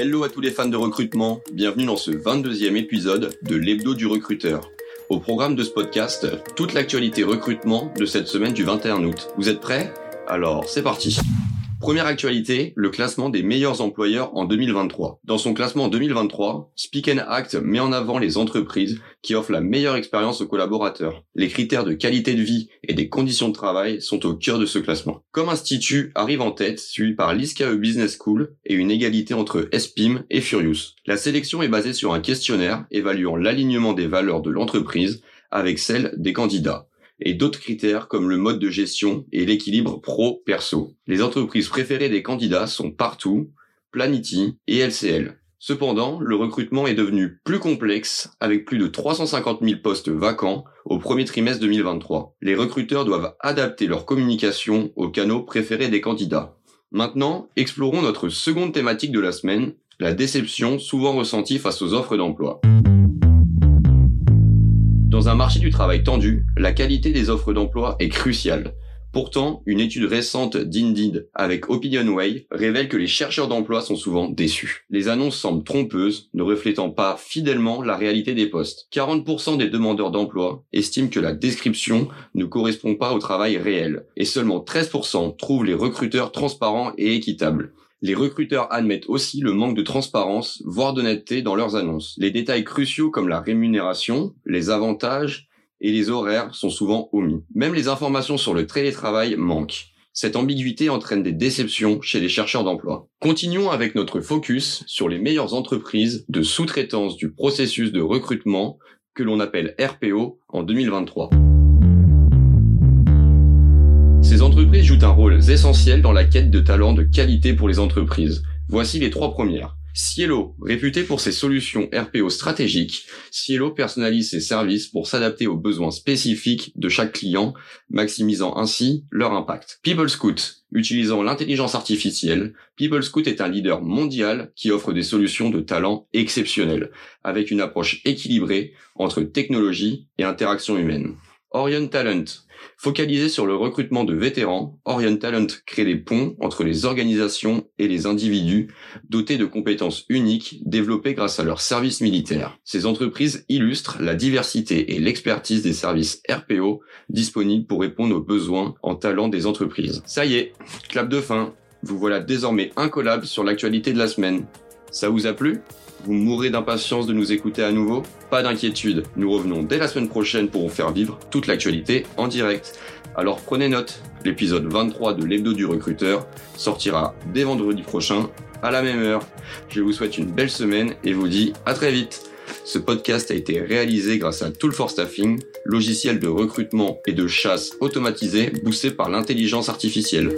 Hello à tous les fans de recrutement, bienvenue dans ce 22e épisode de l'hebdo du recruteur. Au programme de ce podcast, toute l'actualité recrutement de cette semaine du 21 août. Vous êtes prêts? Alors, c'est parti. Première actualité, le classement des meilleurs employeurs en 2023. Dans son classement 2023, Speak Act met en avant les entreprises qui offrent la meilleure expérience aux collaborateurs. Les critères de qualité de vie et des conditions de travail sont au cœur de ce classement. Comme institut arrive en tête, suivi par l'ISCAE Business School et une égalité entre SPIM et Furious. La sélection est basée sur un questionnaire évaluant l'alignement des valeurs de l'entreprise avec celles des candidats et d'autres critères comme le mode de gestion et l'équilibre pro-perso. Les entreprises préférées des candidats sont Partout, Planity et LCL. Cependant, le recrutement est devenu plus complexe avec plus de 350 000 postes vacants au premier trimestre 2023. Les recruteurs doivent adapter leur communication aux canaux préférés des candidats. Maintenant, explorons notre seconde thématique de la semaine, la déception souvent ressentie face aux offres d'emploi. Dans un marché du travail tendu, la qualité des offres d'emploi est cruciale. Pourtant, une étude récente d'Indeed avec OpinionWay révèle que les chercheurs d'emploi sont souvent déçus. Les annonces semblent trompeuses, ne reflétant pas fidèlement la réalité des postes. 40% des demandeurs d'emploi estiment que la description ne correspond pas au travail réel, et seulement 13% trouvent les recruteurs transparents et équitables. Les recruteurs admettent aussi le manque de transparence, voire d'honnêteté dans leurs annonces. Les détails cruciaux comme la rémunération, les avantages et les horaires sont souvent omis. Même les informations sur le télétravail manquent. Cette ambiguïté entraîne des déceptions chez les chercheurs d'emploi. Continuons avec notre focus sur les meilleures entreprises de sous-traitance du processus de recrutement que l'on appelle RPO en 2023. Entreprises jouent un rôle essentiel dans la quête de talents de qualité pour les entreprises. Voici les trois premières. Cielo, réputé pour ses solutions RPO stratégiques, Cielo personnalise ses services pour s'adapter aux besoins spécifiques de chaque client, maximisant ainsi leur impact. PeopleScout, utilisant l'intelligence artificielle, PeopleScout est un leader mondial qui offre des solutions de talent exceptionnelles, avec une approche équilibrée entre technologie et interaction humaine. Orion Talent, Focalisé sur le recrutement de vétérans, Orion Talent crée des ponts entre les organisations et les individus dotés de compétences uniques développées grâce à leurs services militaires. Ces entreprises illustrent la diversité et l'expertise des services RPO disponibles pour répondre aux besoins en talent des entreprises. Ça y est, clap de fin. Vous voilà désormais incollable sur l'actualité de la semaine. Ça vous a plu? Vous mourrez d'impatience de nous écouter à nouveau? Pas d'inquiétude, nous revenons dès la semaine prochaine pour vous faire vivre toute l'actualité en direct. Alors prenez note, l'épisode 23 de l'hebdo du recruteur sortira dès vendredi prochain à la même heure. Je vous souhaite une belle semaine et vous dis à très vite. Ce podcast a été réalisé grâce à Tool for Staffing, logiciel de recrutement et de chasse automatisé boosté par l'intelligence artificielle.